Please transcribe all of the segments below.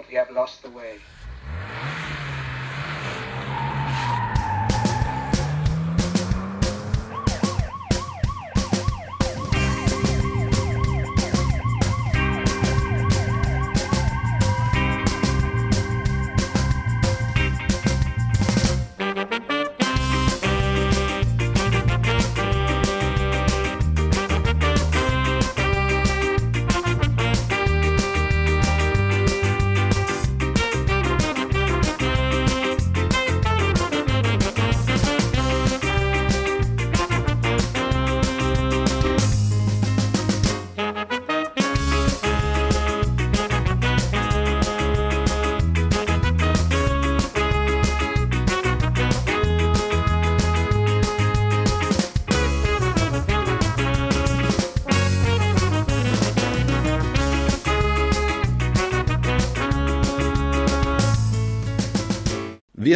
but we have lost the way.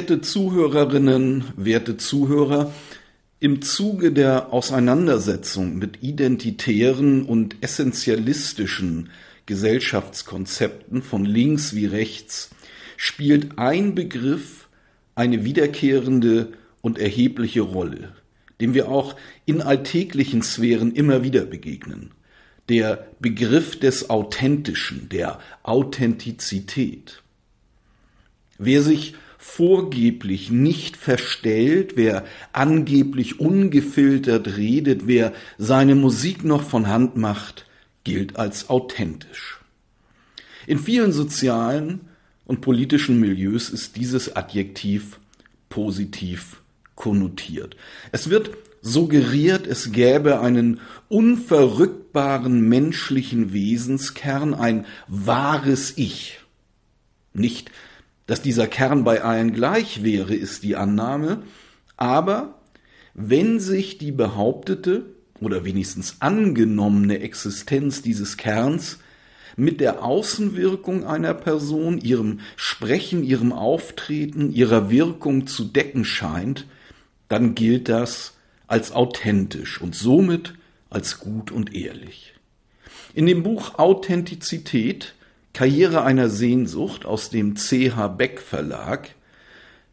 Werte Zuhörerinnen, werte Zuhörer, im Zuge der Auseinandersetzung mit identitären und essentialistischen Gesellschaftskonzepten von links wie rechts spielt ein Begriff eine wiederkehrende und erhebliche Rolle, dem wir auch in alltäglichen Sphären immer wieder begegnen. Der Begriff des Authentischen, der Authentizität. Wer sich vorgeblich nicht verstellt, wer angeblich ungefiltert redet, wer seine Musik noch von Hand macht, gilt als authentisch. In vielen sozialen und politischen Milieus ist dieses Adjektiv positiv konnotiert. Es wird suggeriert, es gäbe einen unverrückbaren menschlichen Wesenskern, ein wahres Ich. Nicht dass dieser Kern bei allen gleich wäre, ist die Annahme, aber wenn sich die behauptete oder wenigstens angenommene Existenz dieses Kerns mit der Außenwirkung einer Person, ihrem Sprechen, ihrem Auftreten, ihrer Wirkung zu decken scheint, dann gilt das als authentisch und somit als gut und ehrlich. In dem Buch Authentizität Karriere einer Sehnsucht aus dem CH Beck Verlag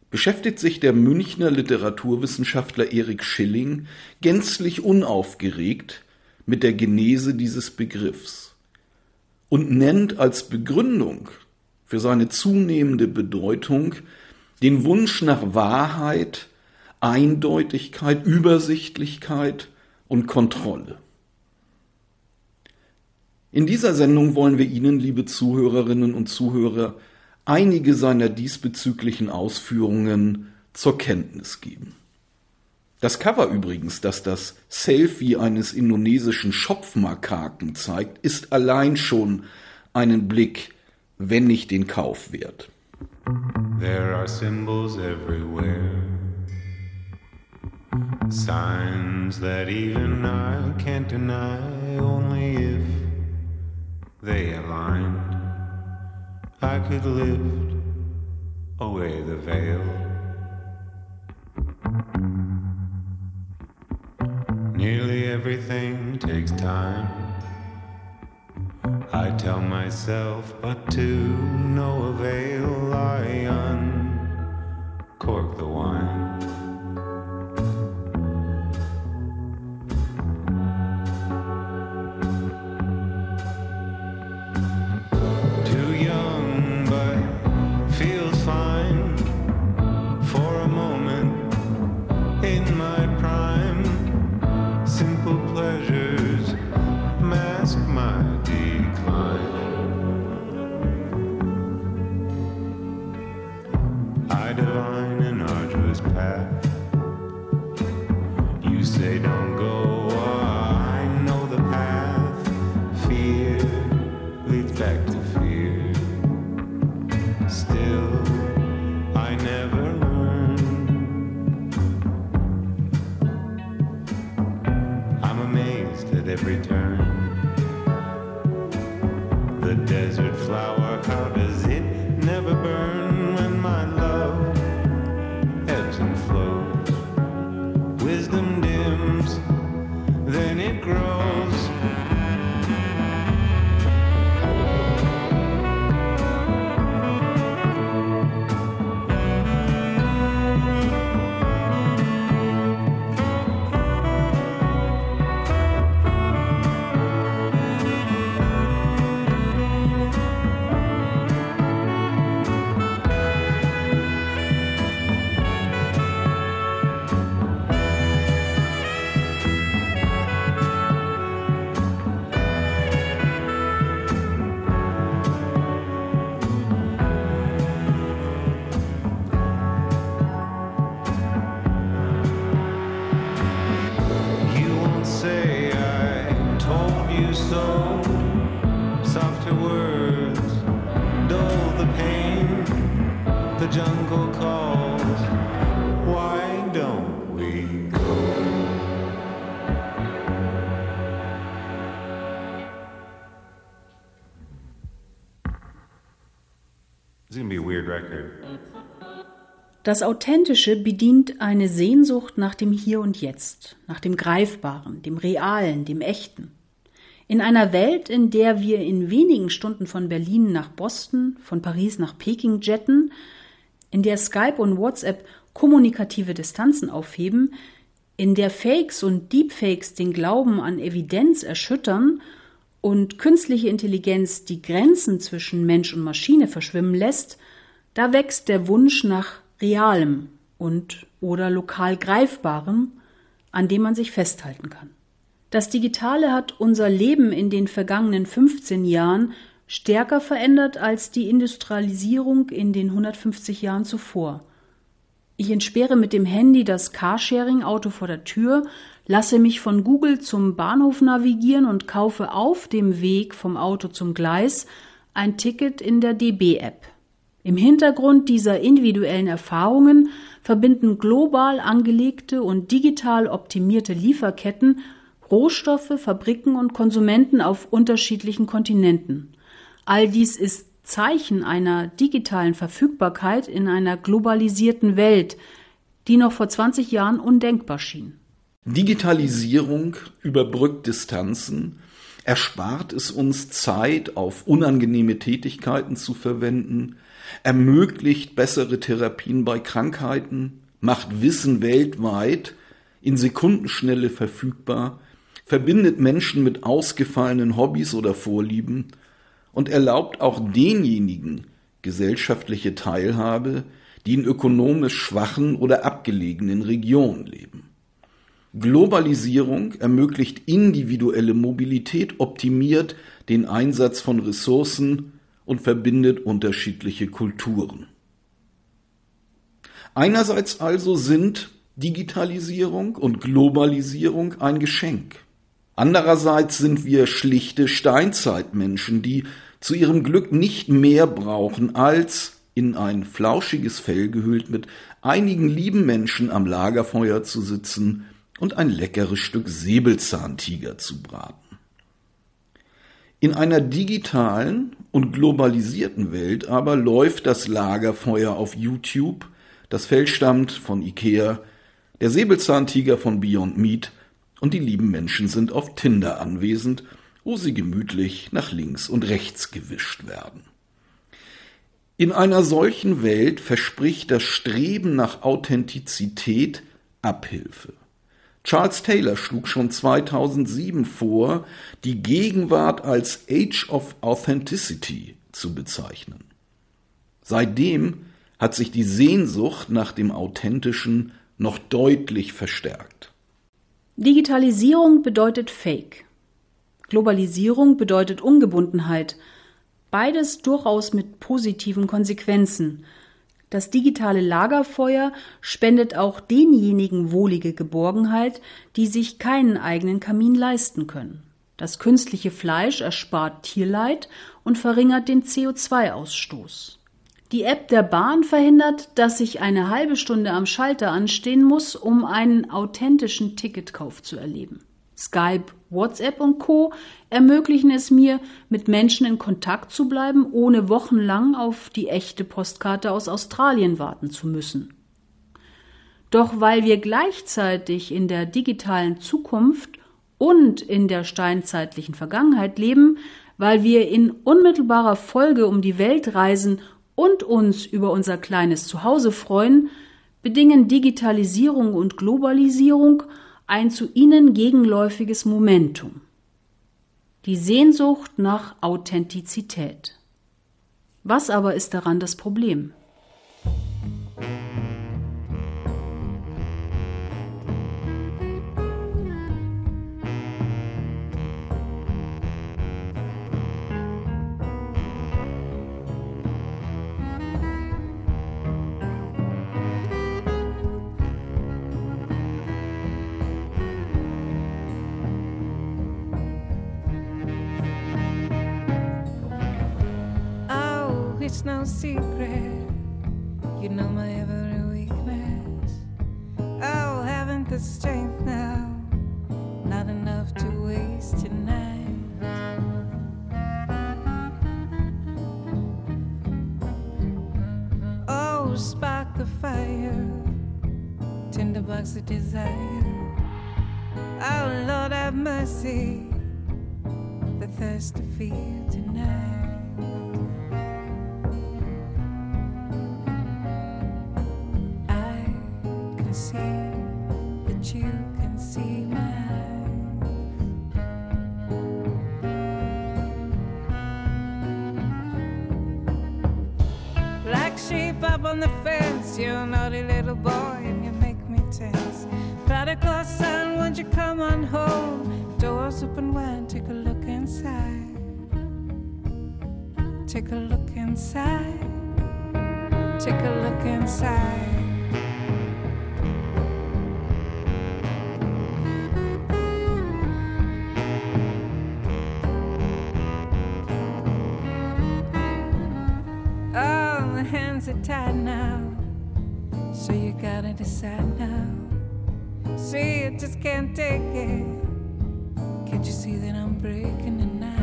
beschäftigt sich der Münchner Literaturwissenschaftler Erik Schilling gänzlich unaufgeregt mit der Genese dieses Begriffs und nennt als Begründung für seine zunehmende Bedeutung den Wunsch nach Wahrheit, Eindeutigkeit, Übersichtlichkeit und Kontrolle. In dieser Sendung wollen wir Ihnen, liebe Zuhörerinnen und Zuhörer, einige seiner diesbezüglichen Ausführungen zur Kenntnis geben. Das Cover übrigens, das das Selfie eines indonesischen Schopfmakaken zeigt, ist allein schon einen Blick, wenn nicht den Kauf wert. There are symbols everywhere. Signs that even I can't deny only if they aligned, I could lift away the veil. Nearly everything takes time. I tell myself, but to no avail, I uncork Das Authentische bedient eine Sehnsucht nach dem Hier und Jetzt, nach dem Greifbaren, dem Realen, dem Echten. In einer Welt, in der wir in wenigen Stunden von Berlin nach Boston, von Paris nach Peking jetten, in der Skype und WhatsApp kommunikative Distanzen aufheben, in der Fakes und Deepfakes den Glauben an Evidenz erschüttern und künstliche Intelligenz die Grenzen zwischen Mensch und Maschine verschwimmen lässt, da wächst der Wunsch nach Realem und oder lokal Greifbarem, an dem man sich festhalten kann. Das Digitale hat unser Leben in den vergangenen 15 Jahren stärker verändert als die Industrialisierung in den 150 Jahren zuvor. Ich entsperre mit dem Handy das Carsharing-Auto vor der Tür, lasse mich von Google zum Bahnhof navigieren und kaufe auf dem Weg vom Auto zum Gleis ein Ticket in der DB-App. Im Hintergrund dieser individuellen Erfahrungen verbinden global angelegte und digital optimierte Lieferketten Rohstoffe, Fabriken und Konsumenten auf unterschiedlichen Kontinenten. All dies ist Zeichen einer digitalen Verfügbarkeit in einer globalisierten Welt, die noch vor 20 Jahren undenkbar schien. Digitalisierung überbrückt Distanzen, erspart es uns Zeit, auf unangenehme Tätigkeiten zu verwenden, ermöglicht bessere Therapien bei Krankheiten, macht Wissen weltweit in Sekundenschnelle verfügbar, verbindet Menschen mit ausgefallenen Hobbys oder Vorlieben und erlaubt auch denjenigen gesellschaftliche Teilhabe, die in ökonomisch schwachen oder abgelegenen Regionen leben. Globalisierung ermöglicht individuelle Mobilität, optimiert den Einsatz von Ressourcen und verbindet unterschiedliche Kulturen. Einerseits also sind Digitalisierung und Globalisierung ein Geschenk. Andererseits sind wir schlichte Steinzeitmenschen, die zu ihrem Glück nicht mehr brauchen, als in ein flauschiges Fell gehüllt mit einigen lieben Menschen am Lagerfeuer zu sitzen und ein leckeres Stück Säbelzahntiger zu braten. In einer digitalen und globalisierten Welt aber läuft das Lagerfeuer auf YouTube, das Fell stammt von Ikea, der Säbelzahntiger von Beyond Meat und die lieben Menschen sind auf Tinder anwesend, wo sie gemütlich nach links und rechts gewischt werden. In einer solchen Welt verspricht das Streben nach Authentizität Abhilfe. Charles Taylor schlug schon 2007 vor, die Gegenwart als Age of Authenticity zu bezeichnen. Seitdem hat sich die Sehnsucht nach dem Authentischen noch deutlich verstärkt. Digitalisierung bedeutet Fake. Globalisierung bedeutet Ungebundenheit. Beides durchaus mit positiven Konsequenzen. Das digitale Lagerfeuer spendet auch denjenigen wohlige Geborgenheit, die sich keinen eigenen Kamin leisten können. Das künstliche Fleisch erspart Tierleid und verringert den CO2-Ausstoß. Die App der Bahn verhindert, dass ich eine halbe Stunde am Schalter anstehen muss, um einen authentischen Ticketkauf zu erleben. Skype, WhatsApp und Co. ermöglichen es mir, mit Menschen in Kontakt zu bleiben, ohne wochenlang auf die echte Postkarte aus Australien warten zu müssen. Doch weil wir gleichzeitig in der digitalen Zukunft und in der steinzeitlichen Vergangenheit leben, weil wir in unmittelbarer Folge um die Welt reisen und uns über unser kleines Zuhause freuen, bedingen Digitalisierung und Globalisierung ein zu ihnen gegenläufiges Momentum. Die Sehnsucht nach Authentizität. Was aber ist daran das Problem? It's no secret You know my every weakness. Oh, haven't the strength now. Not enough to waste tonight. Oh, spark the fire. Tinderbox of desire. Oh, Lord, have mercy. The thirst to feel tonight. On the fence, you're a naughty little boy and you make me tense. Prodigal son, won't you come on home? Doors open wide, take a look inside. Take a look inside. Take a look inside. Decide now. See, I just can't take it. Can't you see that I'm breaking tonight?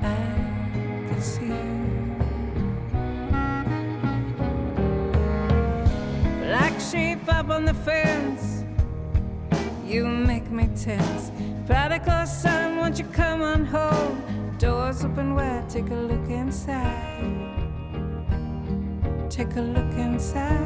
I can see. Black sheep up on the fence. You make me tense. Prodigal son, won't you come on home? Doors open wide, take a look inside. Take a look inside.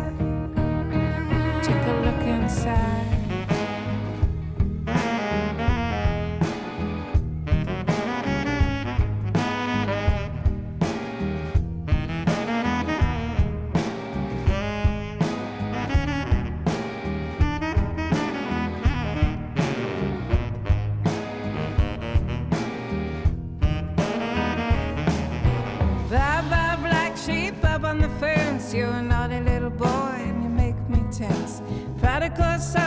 cause I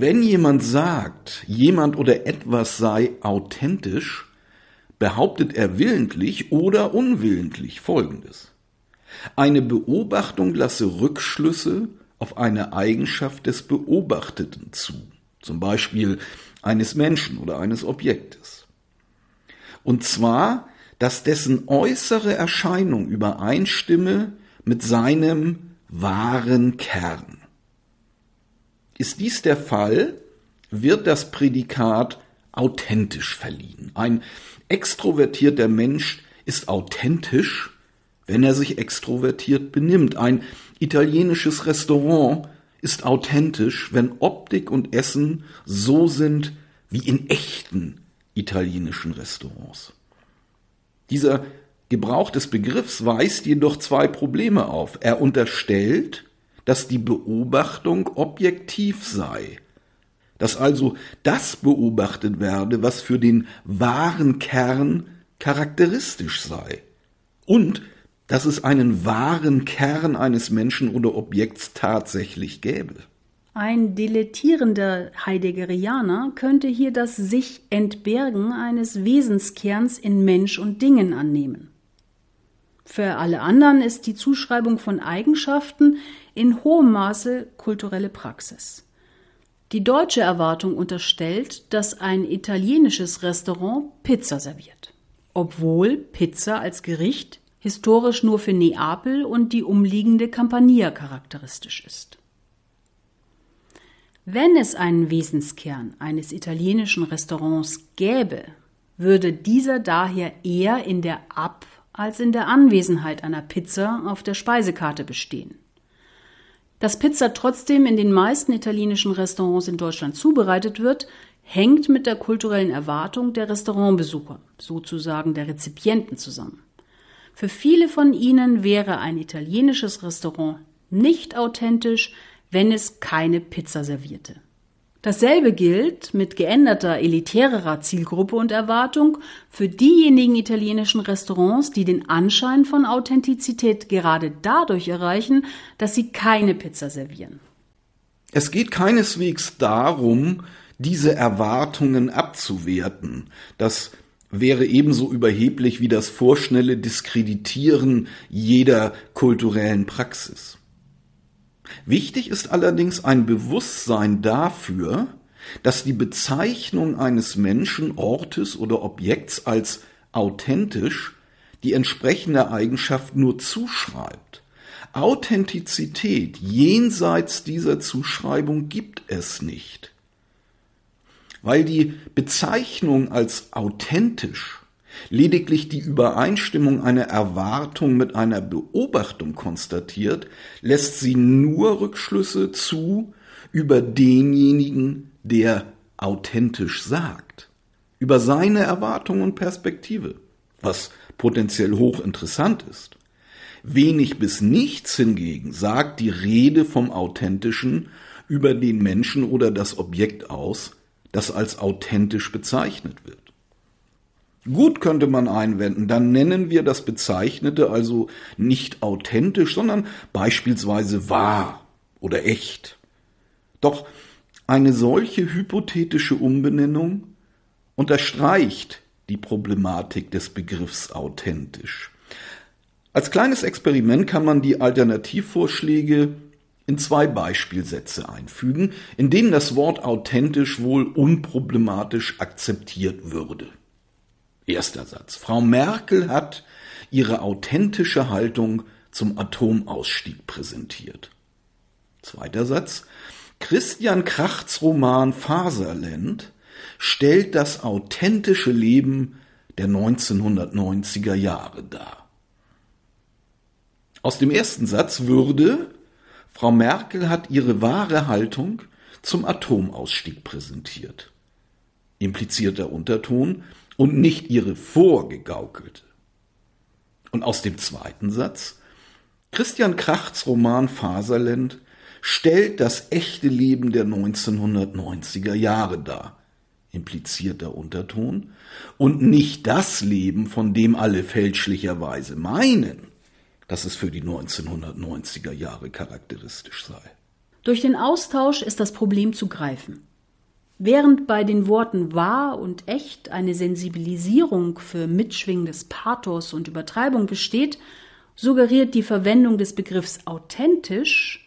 Wenn jemand sagt, jemand oder etwas sei authentisch, behauptet er willentlich oder unwillentlich Folgendes. Eine Beobachtung lasse Rückschlüsse auf eine Eigenschaft des Beobachteten zu, zum Beispiel eines Menschen oder eines Objektes. Und zwar, dass dessen äußere Erscheinung übereinstimme mit seinem wahren Kern. Ist dies der Fall, wird das Prädikat authentisch verliehen. Ein extrovertierter Mensch ist authentisch, wenn er sich extrovertiert benimmt. Ein italienisches Restaurant ist authentisch, wenn Optik und Essen so sind wie in echten italienischen Restaurants. Dieser Gebrauch des Begriffs weist jedoch zwei Probleme auf. Er unterstellt, dass die Beobachtung objektiv sei, dass also das beobachtet werde, was für den wahren Kern charakteristisch sei und dass es einen wahren Kern eines Menschen oder Objekts tatsächlich gäbe. Ein dilettierender Heideggerianer könnte hier das sich entbergen eines Wesenskerns in Mensch und Dingen annehmen. Für alle anderen ist die Zuschreibung von Eigenschaften in hohem Maße kulturelle Praxis. Die deutsche Erwartung unterstellt, dass ein italienisches Restaurant Pizza serviert, obwohl Pizza als Gericht historisch nur für Neapel und die umliegende Campania charakteristisch ist. Wenn es einen Wesenskern eines italienischen Restaurants gäbe, würde dieser daher eher in der Ab- als in der Anwesenheit einer Pizza auf der Speisekarte bestehen. Dass Pizza trotzdem in den meisten italienischen Restaurants in Deutschland zubereitet wird, hängt mit der kulturellen Erwartung der Restaurantbesucher, sozusagen der Rezipienten zusammen. Für viele von ihnen wäre ein italienisches Restaurant nicht authentisch, wenn es keine Pizza servierte. Dasselbe gilt mit geänderter elitärerer Zielgruppe und Erwartung für diejenigen italienischen Restaurants, die den Anschein von Authentizität gerade dadurch erreichen, dass sie keine Pizza servieren. Es geht keineswegs darum, diese Erwartungen abzuwerten. Das wäre ebenso überheblich wie das vorschnelle Diskreditieren jeder kulturellen Praxis. Wichtig ist allerdings ein Bewusstsein dafür, dass die Bezeichnung eines Menschen, Ortes oder Objekts als authentisch die entsprechende Eigenschaft nur zuschreibt. Authentizität jenseits dieser Zuschreibung gibt es nicht. Weil die Bezeichnung als authentisch lediglich die Übereinstimmung einer Erwartung mit einer Beobachtung konstatiert, lässt sie nur Rückschlüsse zu über denjenigen, der authentisch sagt, über seine Erwartung und Perspektive, was potenziell hochinteressant ist. Wenig bis nichts hingegen sagt die Rede vom Authentischen über den Menschen oder das Objekt aus, das als authentisch bezeichnet wird. Gut könnte man einwenden, dann nennen wir das Bezeichnete also nicht authentisch, sondern beispielsweise wahr oder echt. Doch eine solche hypothetische Umbenennung unterstreicht die Problematik des Begriffs authentisch. Als kleines Experiment kann man die Alternativvorschläge in zwei Beispielsätze einfügen, in denen das Wort authentisch wohl unproblematisch akzeptiert würde. Erster Satz. Frau Merkel hat ihre authentische Haltung zum Atomausstieg präsentiert. Zweiter Satz. Christian Krachts Roman Faserland stellt das authentische Leben der 1990er Jahre dar. Aus dem ersten Satz würde Frau Merkel hat ihre wahre Haltung zum Atomausstieg präsentiert. Implizierter Unterton, und nicht ihre vorgegaukelte. Und aus dem zweiten Satz, Christian Krachts Roman Faserland stellt das echte Leben der 1990er Jahre dar, implizierter Unterton, und nicht das Leben, von dem alle fälschlicherweise meinen, dass es für die 1990er Jahre charakteristisch sei. Durch den Austausch ist das Problem zu greifen. Während bei den Worten wahr und echt eine Sensibilisierung für mitschwingendes Pathos und Übertreibung besteht, suggeriert die Verwendung des Begriffs authentisch,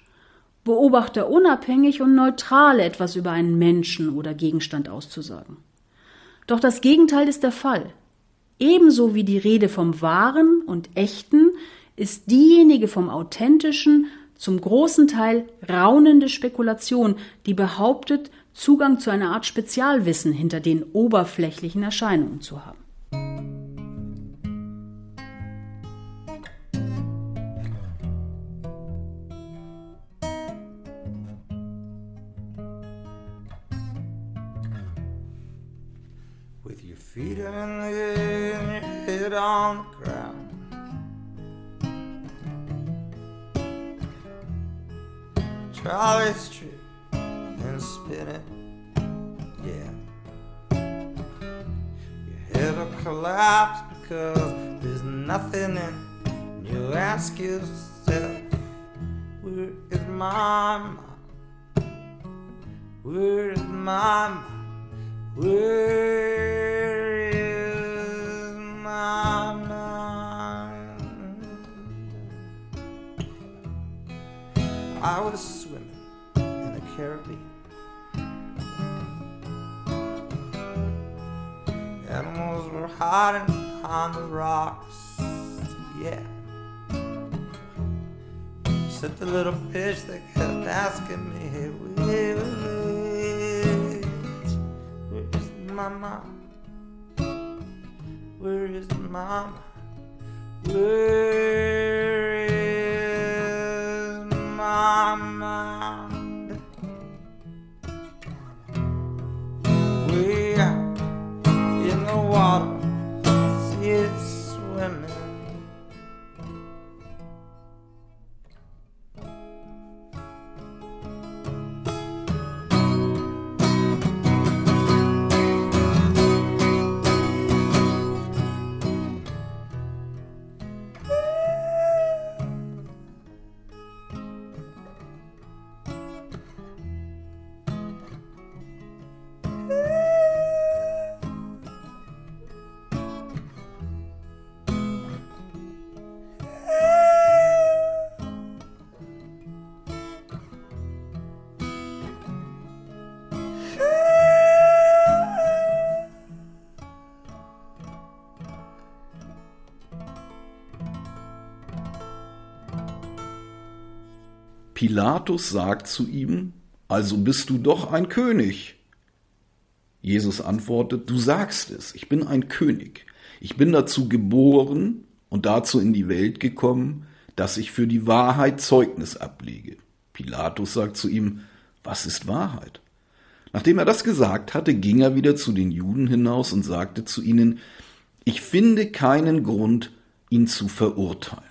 Beobachter unabhängig und neutral etwas über einen Menschen oder Gegenstand auszusagen. Doch das Gegenteil ist der Fall. Ebenso wie die Rede vom Wahren und Echten ist diejenige vom Authentischen zum großen Teil raunende Spekulation, die behauptet, Zugang zu einer Art Spezialwissen hinter den oberflächlichen Erscheinungen zu haben. Charlie Street spinning. Yeah. Your head will collapse because there's nothing in. You ask yourself, where is my mind? Where is my mind? Where is my mind? I was hiding behind the rocks. Yeah. Said the little fish that kept asking me, hey, where is mama? Where is mama? Where is Pilatus sagt zu ihm, also bist du doch ein König. Jesus antwortet, du sagst es, ich bin ein König. Ich bin dazu geboren und dazu in die Welt gekommen, dass ich für die Wahrheit Zeugnis ablege. Pilatus sagt zu ihm, was ist Wahrheit? Nachdem er das gesagt hatte, ging er wieder zu den Juden hinaus und sagte zu ihnen, ich finde keinen Grund, ihn zu verurteilen.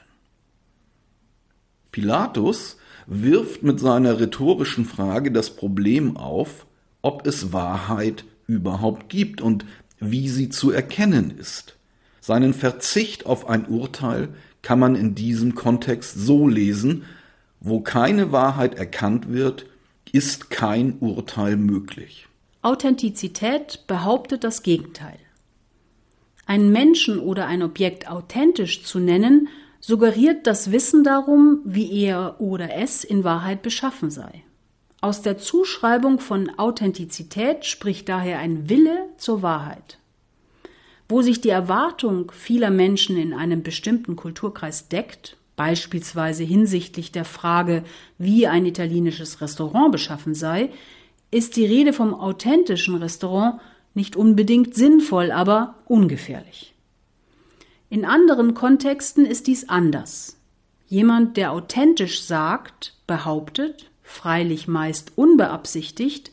Pilatus wirft mit seiner rhetorischen Frage das Problem auf, ob es Wahrheit überhaupt gibt und wie sie zu erkennen ist. Seinen Verzicht auf ein Urteil kann man in diesem Kontext so lesen, wo keine Wahrheit erkannt wird, ist kein Urteil möglich. Authentizität behauptet das Gegenteil. Einen Menschen oder ein Objekt authentisch zu nennen, suggeriert das Wissen darum, wie er oder es in Wahrheit beschaffen sei. Aus der Zuschreibung von Authentizität spricht daher ein Wille zur Wahrheit. Wo sich die Erwartung vieler Menschen in einem bestimmten Kulturkreis deckt, beispielsweise hinsichtlich der Frage, wie ein italienisches Restaurant beschaffen sei, ist die Rede vom authentischen Restaurant nicht unbedingt sinnvoll, aber ungefährlich. In anderen Kontexten ist dies anders. Jemand, der authentisch sagt, behauptet, freilich meist unbeabsichtigt,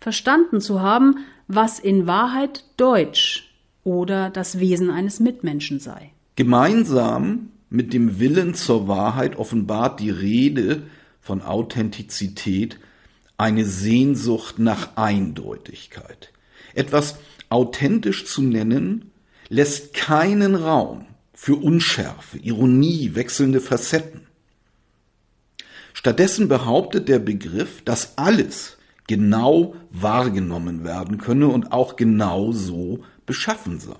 verstanden zu haben, was in Wahrheit Deutsch oder das Wesen eines Mitmenschen sei. Gemeinsam mit dem Willen zur Wahrheit offenbart die Rede von Authentizität eine Sehnsucht nach Eindeutigkeit. Etwas authentisch zu nennen, lässt keinen Raum für Unschärfe, Ironie, wechselnde Facetten. Stattdessen behauptet der Begriff, dass alles genau wahrgenommen werden könne und auch genau so beschaffen sei.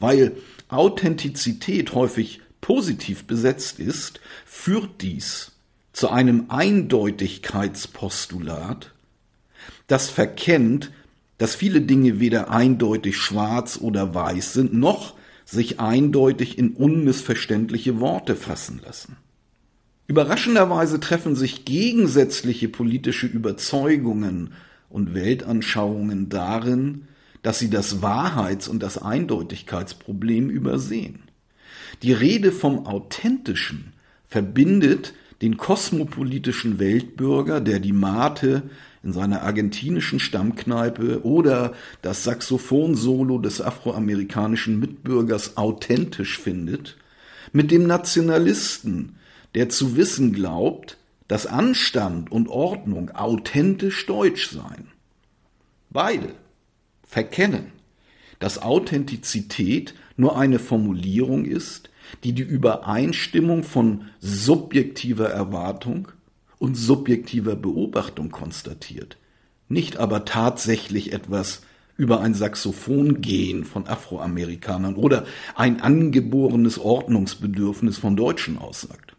Weil Authentizität häufig positiv besetzt ist, führt dies zu einem Eindeutigkeitspostulat, das verkennt, dass viele Dinge weder eindeutig schwarz oder weiß sind, noch sich eindeutig in unmissverständliche Worte fassen lassen. Überraschenderweise treffen sich gegensätzliche politische Überzeugungen und Weltanschauungen darin, dass sie das Wahrheits- und das Eindeutigkeitsproblem übersehen. Die Rede vom Authentischen verbindet den kosmopolitischen Weltbürger, der die Mate in seiner argentinischen Stammkneipe oder das Saxophonsolo des afroamerikanischen Mitbürgers authentisch findet, mit dem Nationalisten, der zu wissen glaubt, dass Anstand und Ordnung authentisch deutsch seien. Beide verkennen, dass Authentizität nur eine Formulierung ist, die die Übereinstimmung von subjektiver Erwartung und subjektiver Beobachtung konstatiert, nicht aber tatsächlich etwas über ein Saxophongehen von Afroamerikanern oder ein angeborenes Ordnungsbedürfnis von Deutschen aussagt.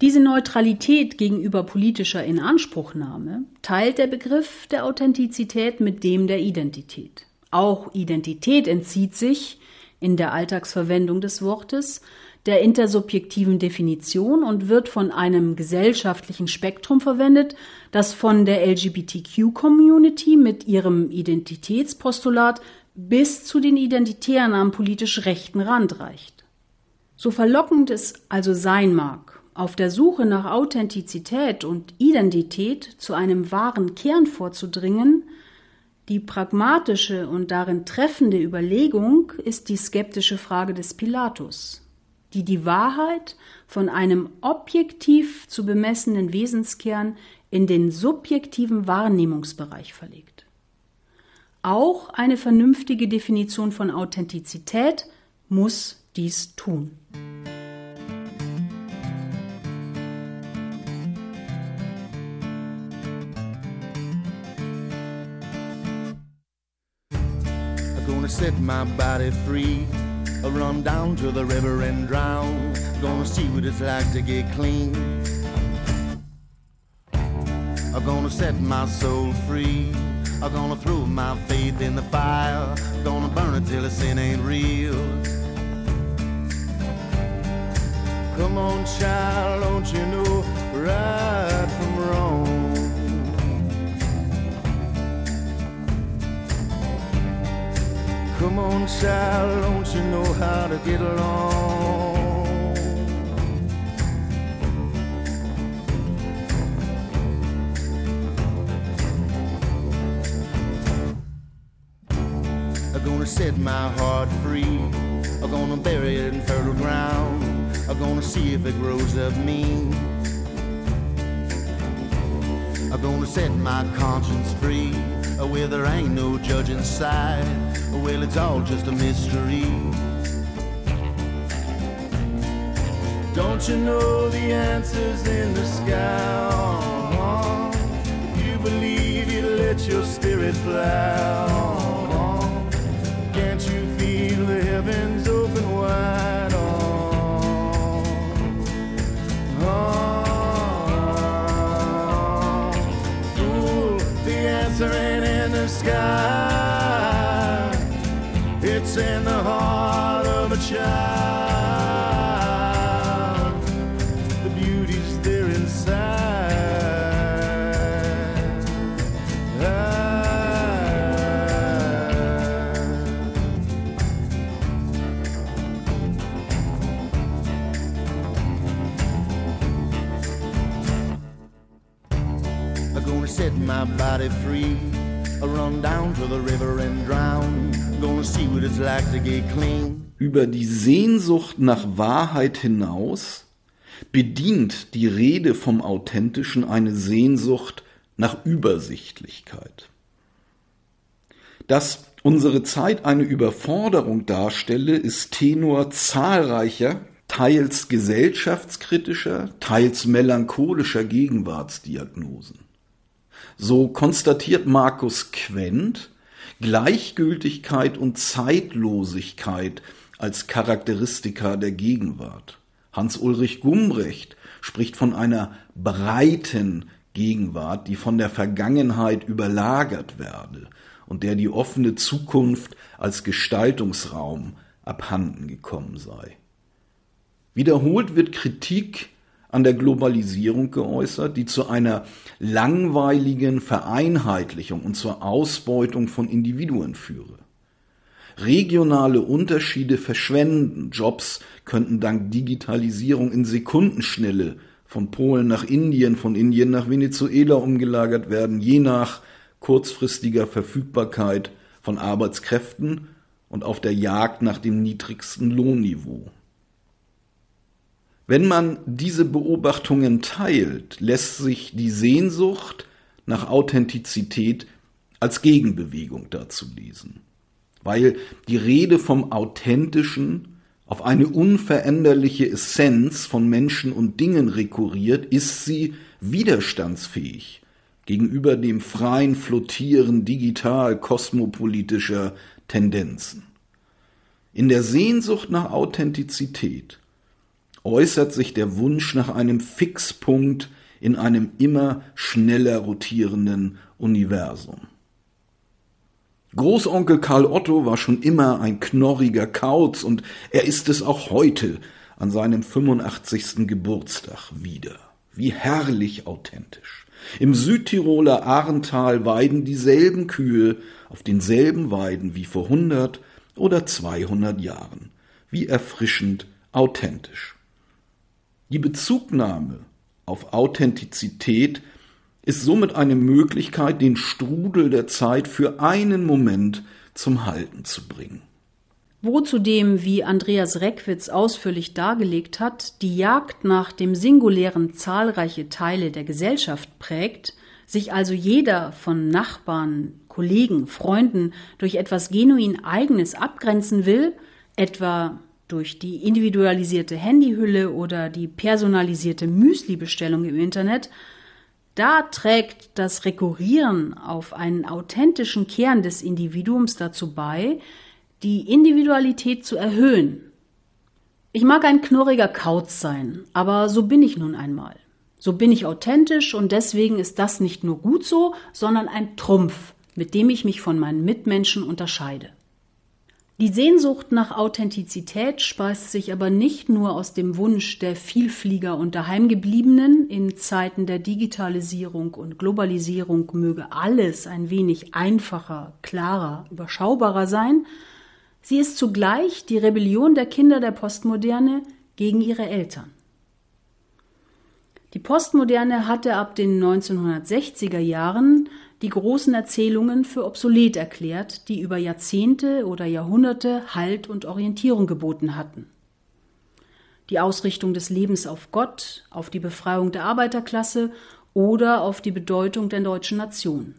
Diese Neutralität gegenüber politischer Inanspruchnahme teilt der Begriff der Authentizität mit dem der Identität. Auch Identität entzieht sich in der Alltagsverwendung des Wortes der intersubjektiven Definition und wird von einem gesellschaftlichen Spektrum verwendet, das von der LGBTQ-Community mit ihrem Identitätspostulat bis zu den Identitären am politisch rechten Rand reicht. So verlockend es also sein mag, auf der Suche nach Authentizität und Identität zu einem wahren Kern vorzudringen, die pragmatische und darin treffende Überlegung ist die skeptische Frage des Pilatus die die Wahrheit von einem objektiv zu bemessenen Wesenskern in den subjektiven Wahrnehmungsbereich verlegt. Auch eine vernünftige Definition von Authentizität muss dies tun. I'm gonna set my body free. I'll run down to the river and drown. Gonna see what it's like to get clean. I'm gonna set my soul free. I'm gonna throw my faith in the fire. Gonna burn it till the sin ain't real. Come on, child, don't you know right from wrong? Come on, child, don't you know how to get along? I'm gonna set my heart free. I'm gonna bury it in fertile ground. I'm gonna see if it grows up mean. I'm gonna set my conscience free. Where there ain't no judge inside. Well, it's all just a mystery. Don't you know the answers in the sky? Uh-huh. If you believe, you let your spirit fly. Can't sky. It's in the heart down to the river and drown. Gonna see what it's like to get clean. Über die Sehnsucht nach Wahrheit hinaus bedient die Rede vom Authentischen eine Sehnsucht nach Übersichtlichkeit. Dass unsere Zeit eine Überforderung darstelle, ist Tenor zahlreicher, teils gesellschaftskritischer, teils melancholischer Gegenwartsdiagnosen. So konstatiert Markus Quent Gleichgültigkeit und Zeitlosigkeit als Charakteristika der Gegenwart. Hans-Ulrich Gumbrecht spricht von einer breiten Gegenwart, die von der Vergangenheit überlagert werde und der die offene Zukunft als Gestaltungsraum abhanden gekommen sei. Wiederholt wird Kritik an der Globalisierung geäußert, die zu einer langweiligen Vereinheitlichung und zur Ausbeutung von Individuen führe. Regionale Unterschiede verschwenden. Jobs könnten dank Digitalisierung in Sekundenschnelle von Polen nach Indien, von Indien nach Venezuela umgelagert werden, je nach kurzfristiger Verfügbarkeit von Arbeitskräften und auf der Jagd nach dem niedrigsten Lohnniveau. Wenn man diese Beobachtungen teilt, lässt sich die Sehnsucht nach Authentizität als Gegenbewegung dazu lesen, weil die Rede vom Authentischen auf eine unveränderliche Essenz von Menschen und Dingen rekurriert, ist sie widerstandsfähig gegenüber dem freien Flottieren digital kosmopolitischer Tendenzen. In der Sehnsucht nach Authentizität äußert sich der Wunsch nach einem Fixpunkt in einem immer schneller rotierenden Universum. Großonkel Karl Otto war schon immer ein knorriger Kauz und er ist es auch heute an seinem 85. Geburtstag wieder. Wie herrlich authentisch. Im Südtiroler Ahrental weiden dieselben Kühe auf denselben Weiden wie vor 100 oder 200 Jahren. Wie erfrischend authentisch. Die Bezugnahme auf Authentizität ist somit eine Möglichkeit, den Strudel der Zeit für einen Moment zum Halten zu bringen. Wo zudem, wie Andreas Reckwitz ausführlich dargelegt hat, die Jagd nach dem Singulären zahlreiche Teile der Gesellschaft prägt, sich also jeder von Nachbarn, Kollegen, Freunden durch etwas genuin Eigenes abgrenzen will, etwa durch die individualisierte Handyhülle oder die personalisierte Müsli-Bestellung im Internet, da trägt das Rekurrieren auf einen authentischen Kern des Individuums dazu bei, die Individualität zu erhöhen. Ich mag ein knurriger Kauz sein, aber so bin ich nun einmal. So bin ich authentisch und deswegen ist das nicht nur gut so, sondern ein Trumpf, mit dem ich mich von meinen Mitmenschen unterscheide. Die Sehnsucht nach Authentizität speist sich aber nicht nur aus dem Wunsch der Vielflieger und Daheimgebliebenen, in Zeiten der Digitalisierung und Globalisierung möge alles ein wenig einfacher, klarer, überschaubarer sein, sie ist zugleich die Rebellion der Kinder der Postmoderne gegen ihre Eltern. Die Postmoderne hatte ab den 1960er Jahren die großen Erzählungen für obsolet erklärt, die über Jahrzehnte oder Jahrhunderte Halt und Orientierung geboten hatten. Die Ausrichtung des Lebens auf Gott, auf die Befreiung der Arbeiterklasse oder auf die Bedeutung der deutschen Nation.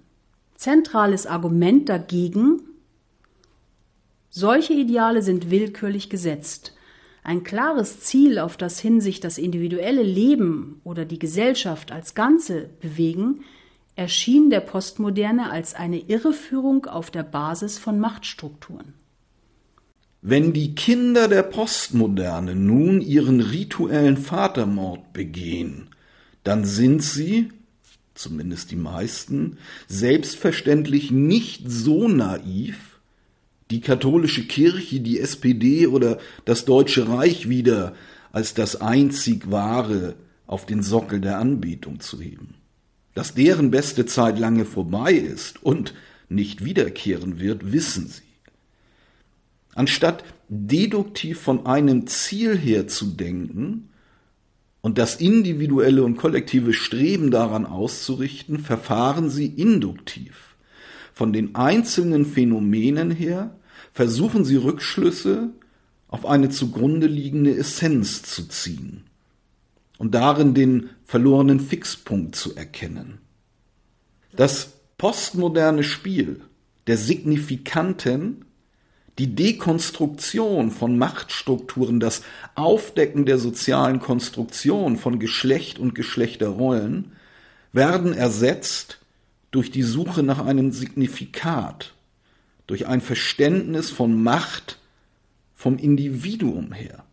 Zentrales Argument dagegen solche Ideale sind willkürlich gesetzt. Ein klares Ziel, auf das hin sich das individuelle Leben oder die Gesellschaft als Ganze bewegen, erschien der Postmoderne als eine Irreführung auf der Basis von Machtstrukturen. Wenn die Kinder der Postmoderne nun ihren rituellen Vatermord begehen, dann sind sie, zumindest die meisten, selbstverständlich nicht so naiv, die katholische Kirche, die SPD oder das Deutsche Reich wieder als das einzig wahre auf den Sockel der Anbetung zu heben dass deren beste Zeit lange vorbei ist und nicht wiederkehren wird, wissen sie. Anstatt deduktiv von einem Ziel her zu denken und das individuelle und kollektive Streben daran auszurichten, verfahren sie induktiv. Von den einzelnen Phänomenen her versuchen sie Rückschlüsse auf eine zugrunde liegende Essenz zu ziehen und darin den verlorenen Fixpunkt zu erkennen. Das postmoderne Spiel der Signifikanten, die Dekonstruktion von Machtstrukturen, das Aufdecken der sozialen Konstruktion von Geschlecht und Geschlechterrollen werden ersetzt durch die Suche nach einem Signifikat, durch ein Verständnis von Macht vom Individuum her.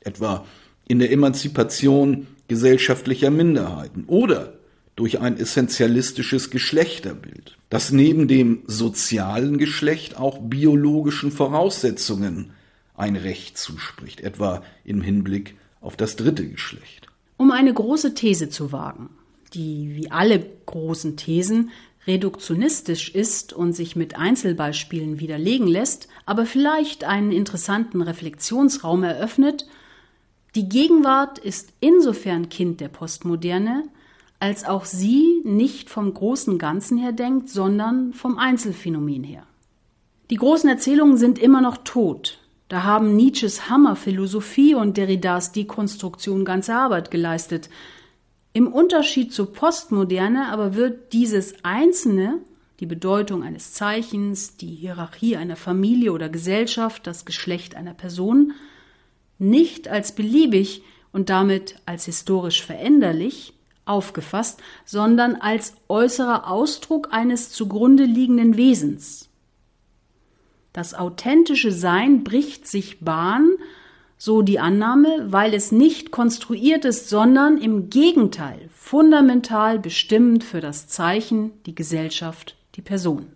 Etwa in der Emanzipation gesellschaftlicher Minderheiten oder durch ein essentialistisches Geschlechterbild, das neben dem sozialen Geschlecht auch biologischen Voraussetzungen ein Recht zuspricht, etwa im Hinblick auf das dritte Geschlecht. Um eine große These zu wagen, die wie alle großen Thesen reduktionistisch ist und sich mit Einzelbeispielen widerlegen lässt, aber vielleicht einen interessanten Reflexionsraum eröffnet, die Gegenwart ist insofern Kind der Postmoderne, als auch sie nicht vom großen Ganzen her denkt, sondern vom Einzelfänomen her. Die großen Erzählungen sind immer noch tot. Da haben Nietzsches Hammerphilosophie und Derridas Dekonstruktion ganze Arbeit geleistet. Im Unterschied zur Postmoderne aber wird dieses Einzelne, die Bedeutung eines Zeichens, die Hierarchie einer Familie oder Gesellschaft, das Geschlecht einer Person, nicht als beliebig und damit als historisch veränderlich aufgefasst, sondern als äußerer Ausdruck eines zugrunde liegenden Wesens. Das authentische Sein bricht sich Bahn, so die Annahme, weil es nicht konstruiert ist, sondern im Gegenteil fundamental bestimmend für das Zeichen, die Gesellschaft, die Person.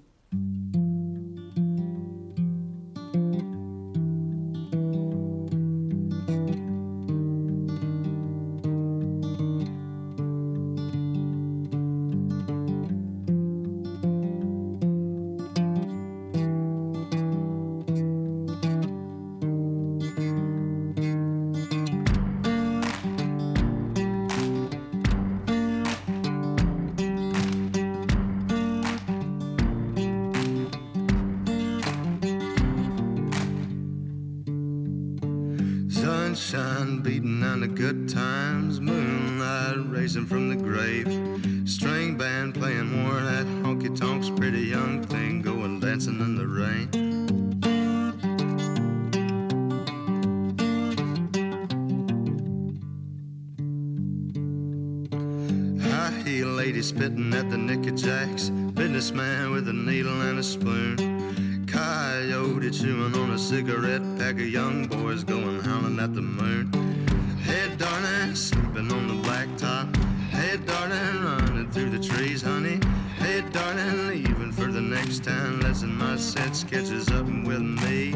Next town. Lesson my set sketches up with me.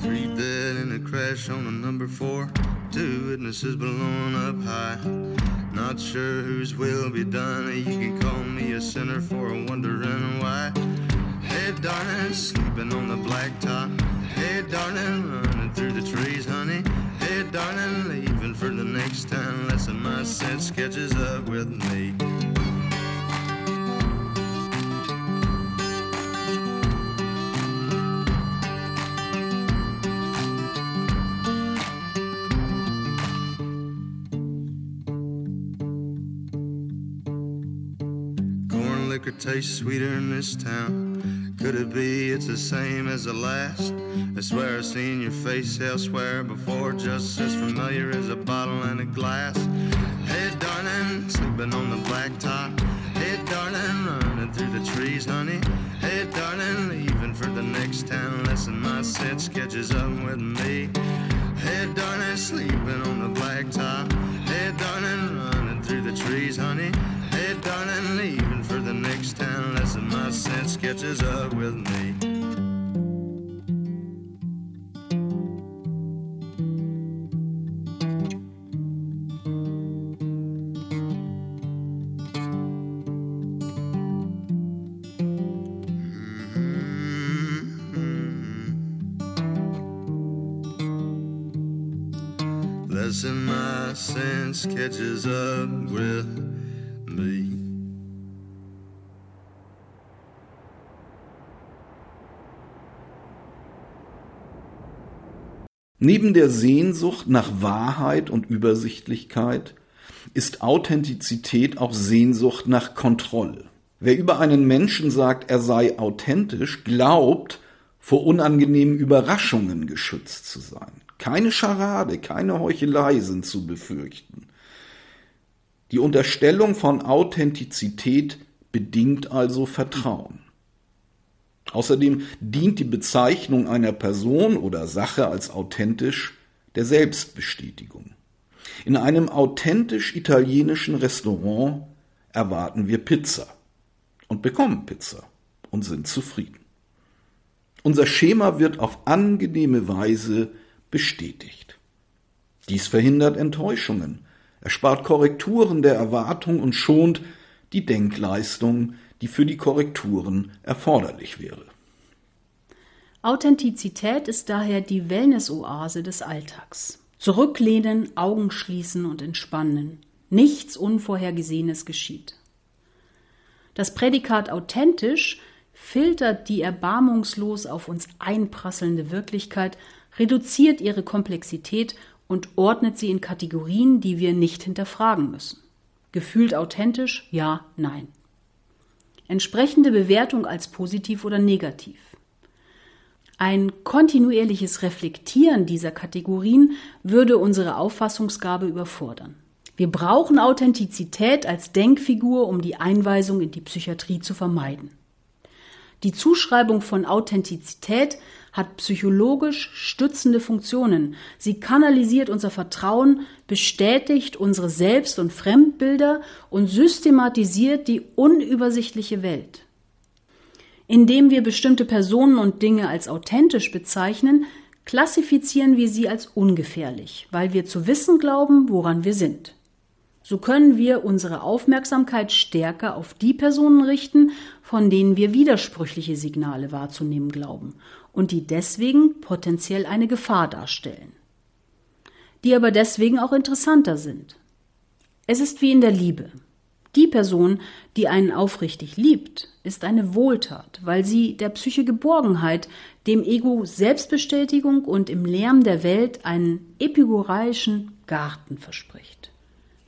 Three dead in a crash on a number four. Two witnesses blown up high. Not sure whose will be done. You can call me a sinner for wondering why. Hey, darling, sleeping on the blacktop. Next town. Lesson my set sketches up with me. Corn liquor tastes sweeter in this town. Could it be it's the same as the last? I swear I've seen your face elsewhere before, just as familiar as a bottle and a glass. Hey, darling, sleeping on the blacktop. Hey, darling, running through the trees, honey. Hey, darling, leaving for the next town. Lesson my set sketches up with me. Hey, darling, sleeping on the blacktop. Hey, darling, running through the trees, honey. Hey, darling, leaving for the next town. Lesson my sense catches up with me. Mm-hmm. Sense catches up with me. Neben der Sehnsucht nach Wahrheit und Übersichtlichkeit ist Authentizität auch Sehnsucht nach Kontrolle. Wer über einen Menschen sagt, er sei authentisch, glaubt, vor unangenehmen Überraschungen geschützt zu sein. Keine Scharade, keine Heuchelei sind zu befürchten. Die Unterstellung von Authentizität bedingt also Vertrauen. Außerdem dient die Bezeichnung einer Person oder Sache als authentisch der Selbstbestätigung. In einem authentisch italienischen Restaurant erwarten wir Pizza und bekommen Pizza und sind zufrieden. Unser Schema wird auf angenehme Weise bestätigt. Dies verhindert Enttäuschungen, erspart Korrekturen der Erwartung und schont die Denkleistung, die für die Korrekturen erforderlich wäre. Authentizität ist daher die Wellness-Oase des Alltags. Zurücklehnen, Augen schließen und entspannen. Nichts Unvorhergesehenes geschieht. Das Prädikat authentisch filtert die erbarmungslos auf uns einprasselnde Wirklichkeit, reduziert ihre Komplexität und ordnet sie in Kategorien, die wir nicht hinterfragen müssen. Gefühlt authentisch? Ja, nein. Entsprechende Bewertung als positiv oder negativ. Ein kontinuierliches Reflektieren dieser Kategorien würde unsere Auffassungsgabe überfordern. Wir brauchen Authentizität als Denkfigur, um die Einweisung in die Psychiatrie zu vermeiden. Die Zuschreibung von Authentizität hat psychologisch stützende Funktionen. Sie kanalisiert unser Vertrauen, bestätigt unsere Selbst- und Fremdbilder und systematisiert die unübersichtliche Welt. Indem wir bestimmte Personen und Dinge als authentisch bezeichnen, klassifizieren wir sie als ungefährlich, weil wir zu wissen glauben, woran wir sind. So können wir unsere Aufmerksamkeit stärker auf die Personen richten, von denen wir widersprüchliche Signale wahrzunehmen glauben und die deswegen potenziell eine Gefahr darstellen, die aber deswegen auch interessanter sind. Es ist wie in der Liebe. Die Person, die einen aufrichtig liebt, ist eine Wohltat, weil sie der Psyche Geborgenheit, dem Ego Selbstbestätigung und im Lärm der Welt einen epigoreischen Garten verspricht.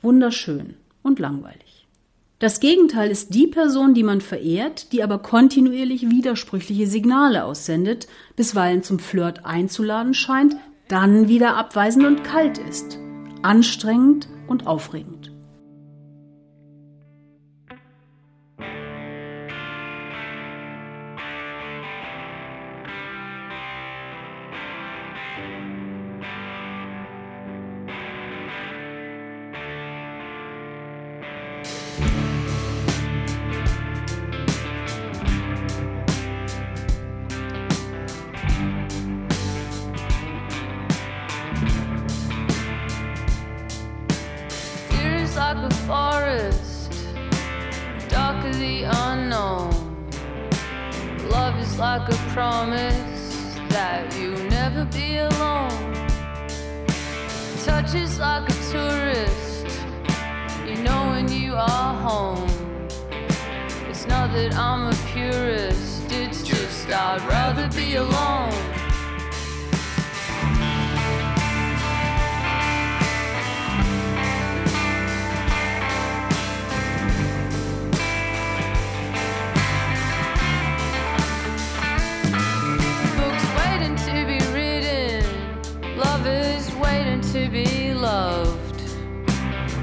Wunderschön und langweilig. Das Gegenteil ist die Person, die man verehrt, die aber kontinuierlich widersprüchliche Signale aussendet, bisweilen zum Flirt einzuladen scheint, dann wieder abweisend und kalt ist, anstrengend und aufregend. It's not that I'm a purist, it's just I'd rather be alone. Books waiting to be written, lovers waiting to be loved.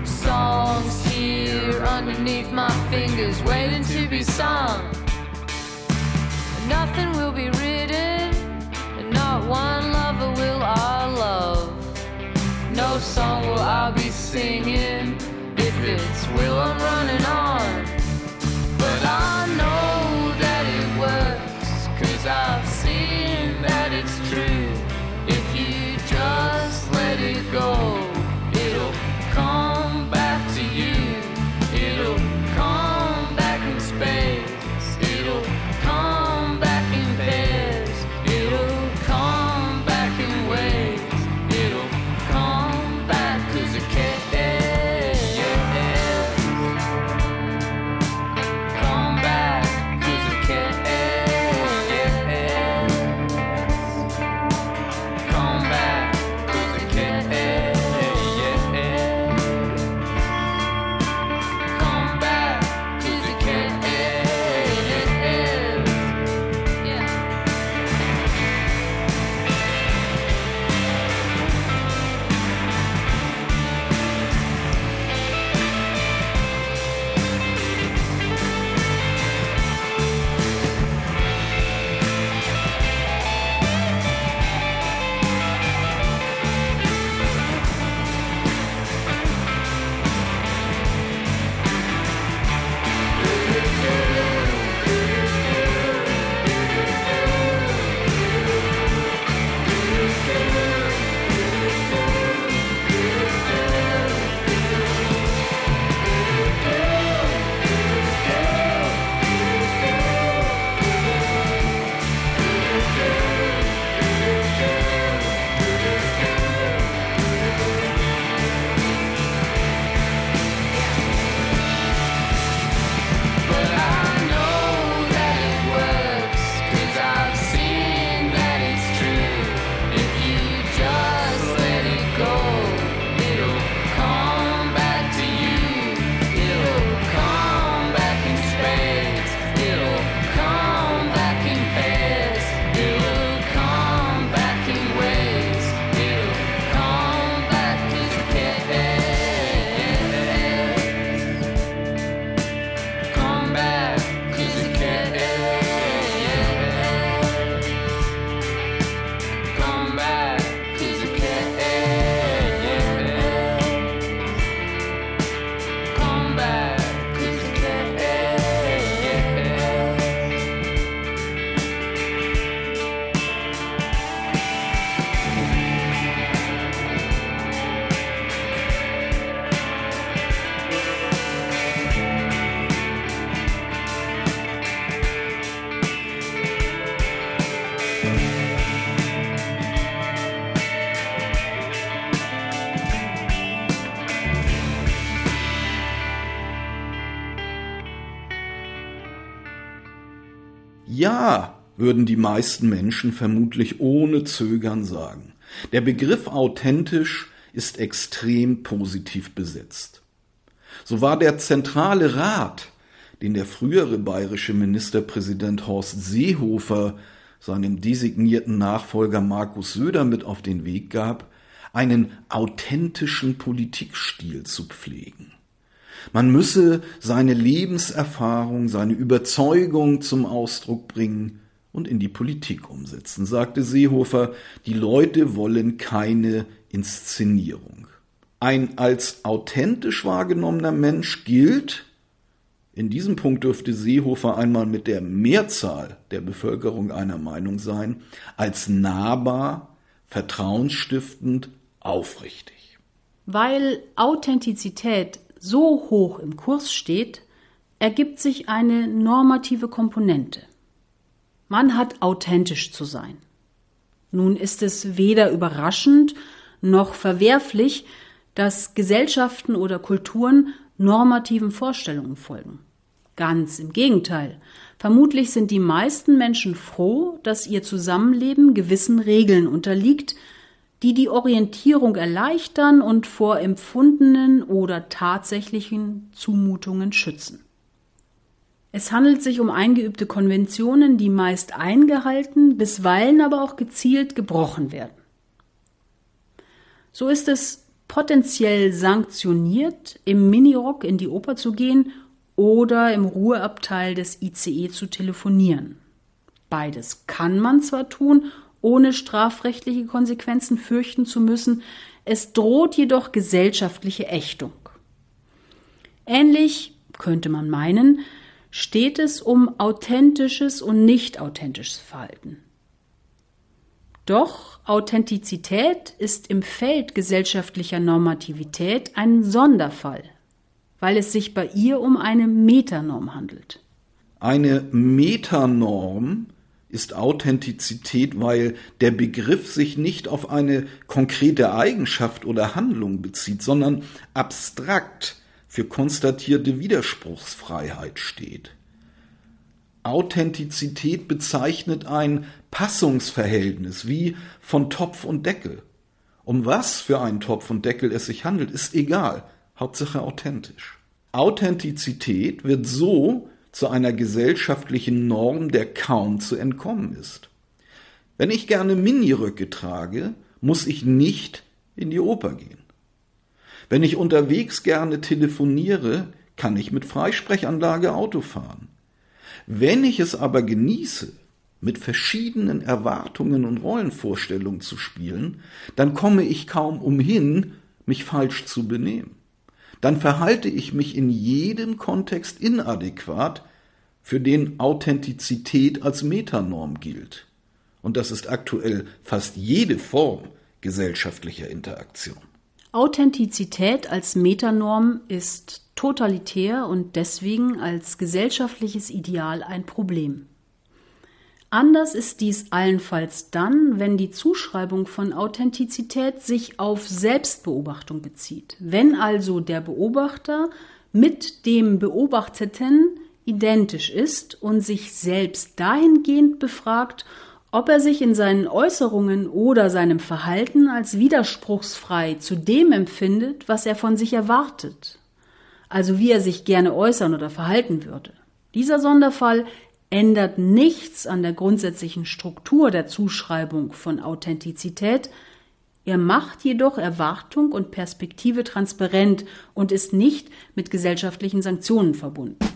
Songs here underneath my fingers waiting be sung. Nothing will be written, and not one lover will I love. No song will I be singing if it's will I'm running on. Ja, würden die meisten Menschen vermutlich ohne Zögern sagen. Der Begriff authentisch ist extrem positiv besetzt. So war der zentrale Rat, den der frühere bayerische Ministerpräsident Horst Seehofer seinem designierten Nachfolger Markus Söder mit auf den Weg gab, einen authentischen Politikstil zu pflegen. Man müsse seine Lebenserfahrung, seine Überzeugung zum Ausdruck bringen und in die Politik umsetzen, sagte Seehofer. Die Leute wollen keine Inszenierung. Ein als authentisch wahrgenommener Mensch gilt, in diesem Punkt dürfte Seehofer einmal mit der Mehrzahl der Bevölkerung einer Meinung sein, als nahbar, vertrauensstiftend, aufrichtig. Weil Authentizität so hoch im Kurs steht, ergibt sich eine normative Komponente. Man hat authentisch zu sein. Nun ist es weder überraschend noch verwerflich, dass Gesellschaften oder Kulturen normativen Vorstellungen folgen. Ganz im Gegenteil. Vermutlich sind die meisten Menschen froh, dass ihr Zusammenleben gewissen Regeln unterliegt, die die Orientierung erleichtern und vor empfundenen oder tatsächlichen Zumutungen schützen. Es handelt sich um eingeübte Konventionen, die meist eingehalten, bisweilen aber auch gezielt gebrochen werden. So ist es potenziell sanktioniert, im Minirock in die Oper zu gehen oder im Ruheabteil des ICE zu telefonieren. Beides kann man zwar tun, ohne strafrechtliche Konsequenzen fürchten zu müssen, es droht jedoch gesellschaftliche Ächtung. Ähnlich könnte man meinen, steht es um authentisches und nicht authentisches Verhalten. Doch Authentizität ist im Feld gesellschaftlicher Normativität ein Sonderfall, weil es sich bei ihr um eine Metanorm handelt. Eine Metanorm ist Authentizität, weil der Begriff sich nicht auf eine konkrete Eigenschaft oder Handlung bezieht, sondern abstrakt für konstatierte Widerspruchsfreiheit steht. Authentizität bezeichnet ein Passungsverhältnis wie von Topf und Deckel. Um was für einen Topf und Deckel es sich handelt, ist egal. Hauptsache authentisch. Authentizität wird so zu einer gesellschaftlichen Norm, der kaum zu entkommen ist. Wenn ich gerne Miniröcke trage, muss ich nicht in die Oper gehen. Wenn ich unterwegs gerne telefoniere, kann ich mit Freisprechanlage Auto fahren. Wenn ich es aber genieße, mit verschiedenen Erwartungen und Rollenvorstellungen zu spielen, dann komme ich kaum umhin, mich falsch zu benehmen. Dann verhalte ich mich in jedem Kontext inadäquat, für den Authentizität als Metanorm gilt. Und das ist aktuell fast jede Form gesellschaftlicher Interaktion. Authentizität als Metanorm ist totalitär und deswegen als gesellschaftliches Ideal ein Problem. Anders ist dies allenfalls dann, wenn die Zuschreibung von Authentizität sich auf Selbstbeobachtung bezieht. Wenn also der Beobachter mit dem Beobachteten identisch ist und sich selbst dahingehend befragt, ob er sich in seinen Äußerungen oder seinem Verhalten als widerspruchsfrei zu dem empfindet, was er von sich erwartet, also wie er sich gerne äußern oder verhalten würde. Dieser Sonderfall ändert nichts an der grundsätzlichen Struktur der Zuschreibung von Authentizität, er macht jedoch Erwartung und Perspektive transparent und ist nicht mit gesellschaftlichen Sanktionen verbunden.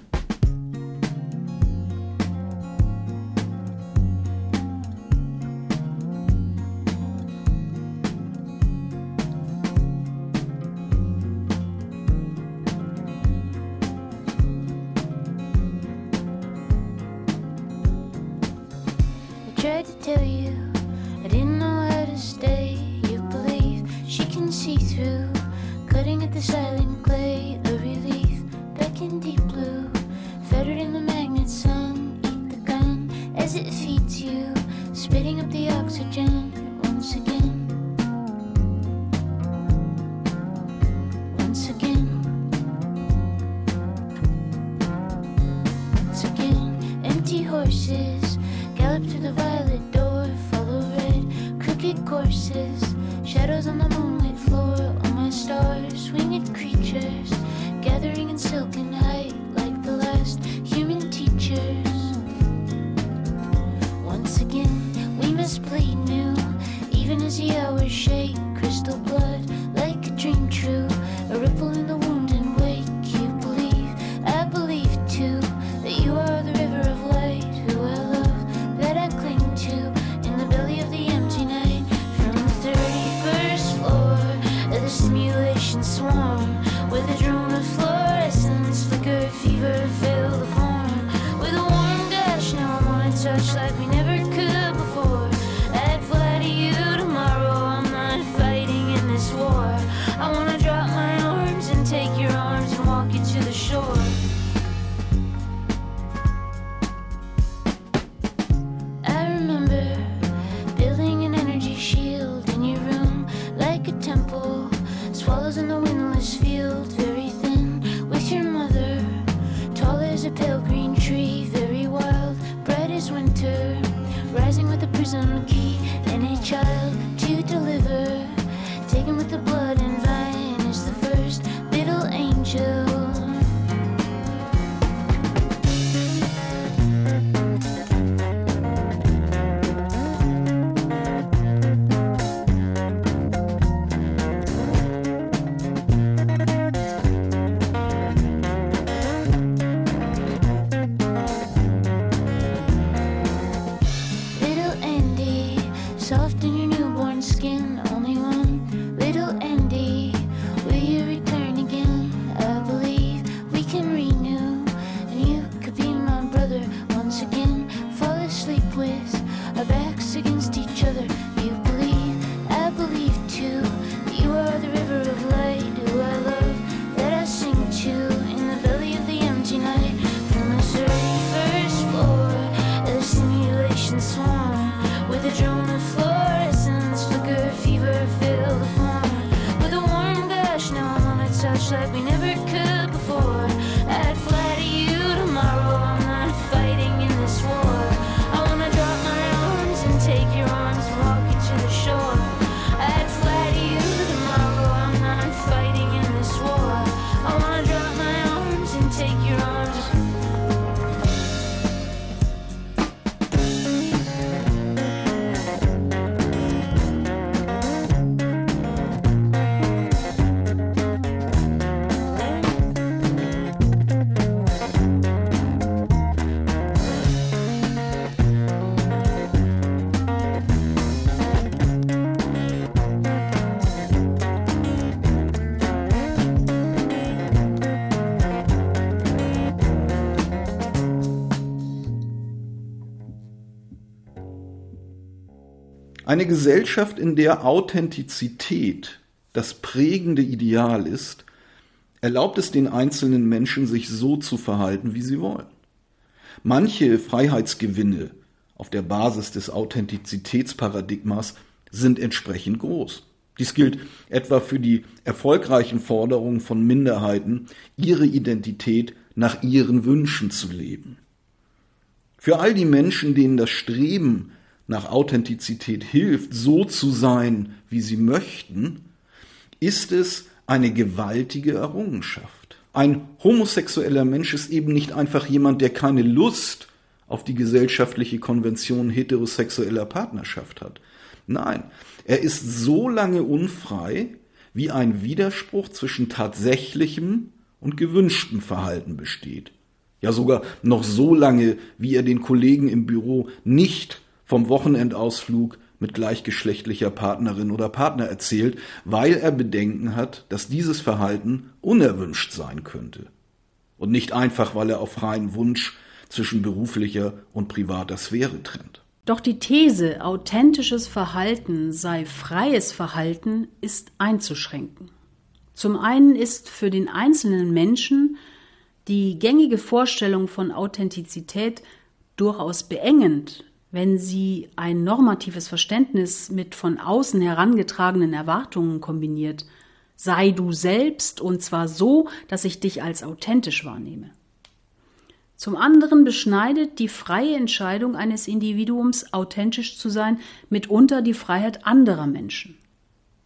Simulation swarm, with a drone and Eine Gesellschaft, in der Authentizität das prägende Ideal ist, erlaubt es den einzelnen Menschen, sich so zu verhalten, wie sie wollen. Manche Freiheitsgewinne auf der Basis des Authentizitätsparadigmas sind entsprechend groß. Dies gilt etwa für die erfolgreichen Forderungen von Minderheiten, ihre Identität nach ihren Wünschen zu leben. Für all die Menschen, denen das Streben nach Authentizität hilft, so zu sein, wie sie möchten, ist es eine gewaltige Errungenschaft. Ein homosexueller Mensch ist eben nicht einfach jemand, der keine Lust auf die gesellschaftliche Konvention heterosexueller Partnerschaft hat. Nein, er ist so lange unfrei, wie ein Widerspruch zwischen tatsächlichem und gewünschtem Verhalten besteht. Ja sogar noch so lange, wie er den Kollegen im Büro nicht vom Wochenendausflug mit gleichgeschlechtlicher Partnerin oder Partner erzählt, weil er Bedenken hat, dass dieses Verhalten unerwünscht sein könnte. Und nicht einfach, weil er auf freien Wunsch zwischen beruflicher und privater Sphäre trennt. Doch die These, authentisches Verhalten sei freies Verhalten, ist einzuschränken. Zum einen ist für den einzelnen Menschen die gängige Vorstellung von Authentizität durchaus beengend, wenn sie ein normatives Verständnis mit von außen herangetragenen Erwartungen kombiniert. Sei du selbst und zwar so, dass ich dich als authentisch wahrnehme. Zum anderen beschneidet die freie Entscheidung eines Individuums, authentisch zu sein, mitunter die Freiheit anderer Menschen.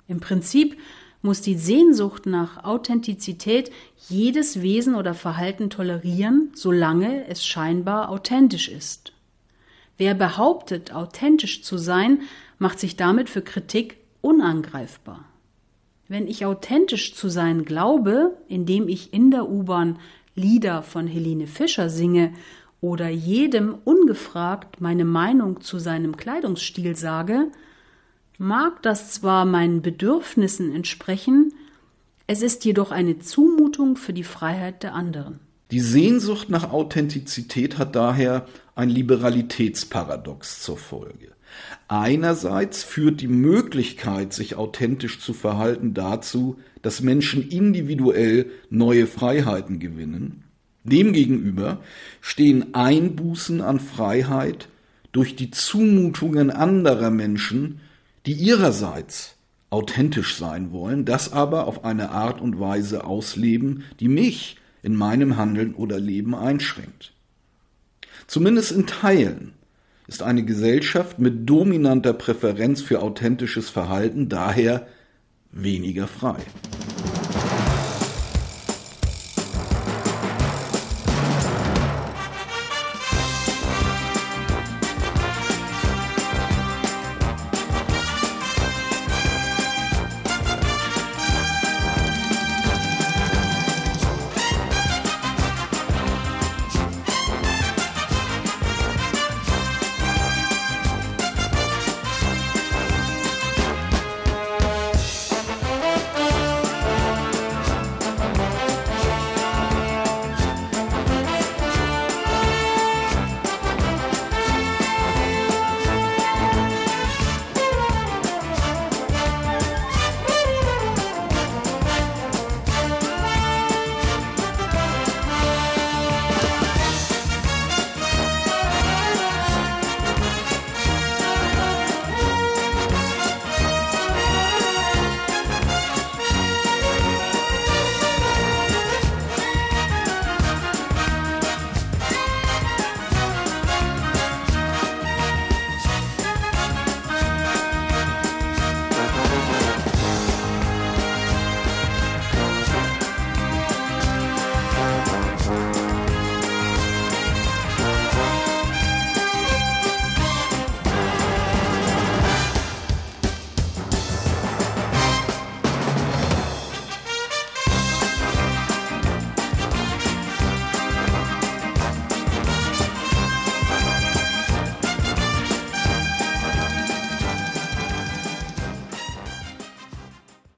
Im Prinzip muss die Sehnsucht nach Authentizität jedes Wesen oder Verhalten tolerieren, solange es scheinbar authentisch ist. Wer behauptet, authentisch zu sein, macht sich damit für Kritik unangreifbar. Wenn ich authentisch zu sein glaube, indem ich in der U-Bahn Lieder von Helene Fischer singe oder jedem ungefragt meine Meinung zu seinem Kleidungsstil sage, mag das zwar meinen Bedürfnissen entsprechen, es ist jedoch eine Zumutung für die Freiheit der anderen. Die Sehnsucht nach Authentizität hat daher ein Liberalitätsparadox zur Folge. Einerseits führt die Möglichkeit, sich authentisch zu verhalten, dazu, dass Menschen individuell neue Freiheiten gewinnen. Demgegenüber stehen Einbußen an Freiheit durch die Zumutungen anderer Menschen, die ihrerseits authentisch sein wollen, das aber auf eine Art und Weise ausleben, die mich in meinem Handeln oder Leben einschränkt. Zumindest in Teilen ist eine Gesellschaft mit dominanter Präferenz für authentisches Verhalten daher weniger frei.